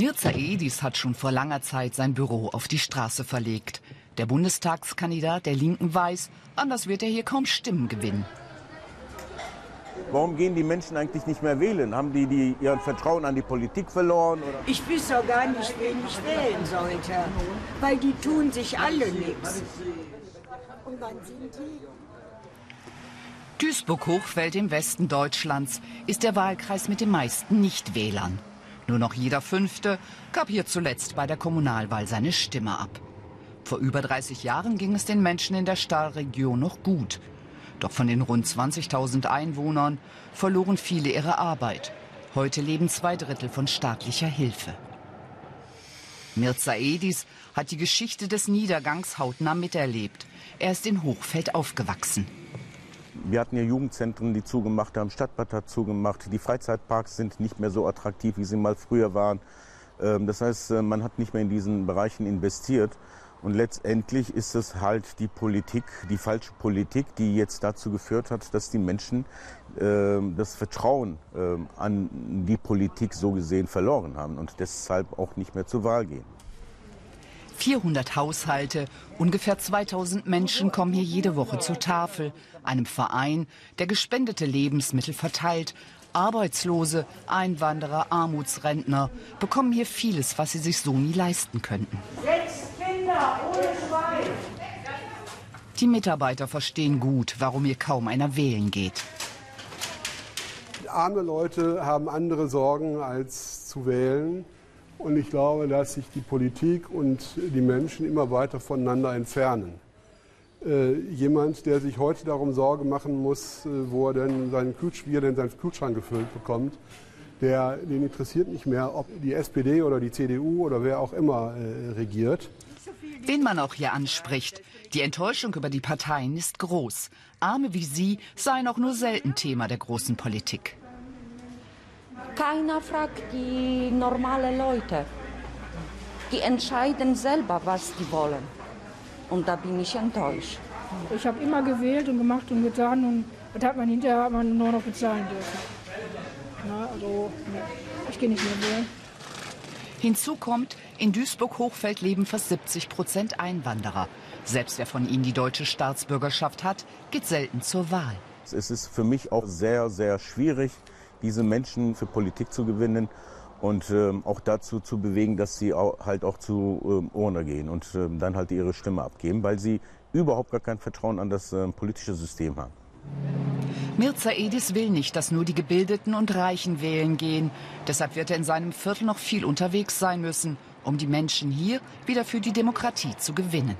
Mirza Edis hat schon vor langer Zeit sein Büro auf die Straße verlegt. Der Bundestagskandidat der Linken weiß, anders wird er hier kaum Stimmen gewinnen. Warum gehen die Menschen eigentlich nicht mehr wählen? Haben die, die ihr Vertrauen an die Politik verloren? Oder? Ich wüsste auch gar nicht, wen ich wählen sollte, weil die tun sich alle nichts. Und wann sind die? Duisburg-Hochfeld im Westen Deutschlands ist der Wahlkreis mit den meisten Nichtwählern. Nur noch jeder Fünfte gab hier zuletzt bei der Kommunalwahl seine Stimme ab. Vor über 30 Jahren ging es den Menschen in der Stahlregion noch gut. Doch von den rund 20.000 Einwohnern verloren viele ihre Arbeit. Heute leben zwei Drittel von staatlicher Hilfe. Mirza Edis hat die Geschichte des Niedergangs hautnah miterlebt. Er ist in Hochfeld aufgewachsen. Wir hatten ja Jugendzentren, die zugemacht haben, Stadtbad hat zugemacht, die Freizeitparks sind nicht mehr so attraktiv, wie sie mal früher waren. Ähm, das heißt, äh, man hat nicht mehr in diesen Bereichen investiert. Und letztendlich ist es halt die Politik, die falsche Politik, die jetzt dazu geführt hat, dass die Menschen äh, das Vertrauen äh, an die Politik so gesehen verloren haben und deshalb auch nicht mehr zur Wahl gehen. 400 Haushalte, ungefähr 2000 Menschen kommen hier jede Woche zur Tafel, einem Verein, der gespendete Lebensmittel verteilt. Arbeitslose, Einwanderer, Armutsrentner bekommen hier vieles, was sie sich so nie leisten könnten. Sechs Kinder ohne Schwein. Die Mitarbeiter verstehen gut, warum hier kaum einer wählen geht. Arme Leute haben andere Sorgen als zu wählen. Und ich glaube, dass sich die Politik und die Menschen immer weiter voneinander entfernen. Äh, jemand, der sich heute darum Sorge machen muss, äh, wo er denn seinen, Kühlsch wie er denn seinen Kühlschrank gefüllt bekommt, der, den interessiert nicht mehr, ob die SPD oder die CDU oder wer auch immer äh, regiert. Wen man auch hier anspricht. Die Enttäuschung über die Parteien ist groß. Arme wie Sie seien auch nur selten Thema der großen Politik. Keiner fragt die normalen Leute. Die entscheiden selber, was sie wollen. Und da bin ich enttäuscht. Ich habe immer gewählt und gemacht und getan und das hat man hinterher hat man nur noch bezahlen dürfen. Na, also, ich gehe nicht mehr wählen. Hinzu kommt, in Duisburg-Hochfeld leben fast 70 Prozent Einwanderer. Selbst wer von ihnen die deutsche Staatsbürgerschaft hat, geht selten zur Wahl. Es ist für mich auch sehr, sehr schwierig, diese Menschen für Politik zu gewinnen und ähm, auch dazu zu bewegen, dass sie auch, halt auch zu ähm, Urne gehen und ähm, dann halt ihre Stimme abgeben, weil sie überhaupt gar kein Vertrauen an das ähm, politische System haben. Mirza Edis will nicht, dass nur die Gebildeten und Reichen wählen gehen. Deshalb wird er in seinem Viertel noch viel unterwegs sein müssen, um die Menschen hier wieder für die Demokratie zu gewinnen.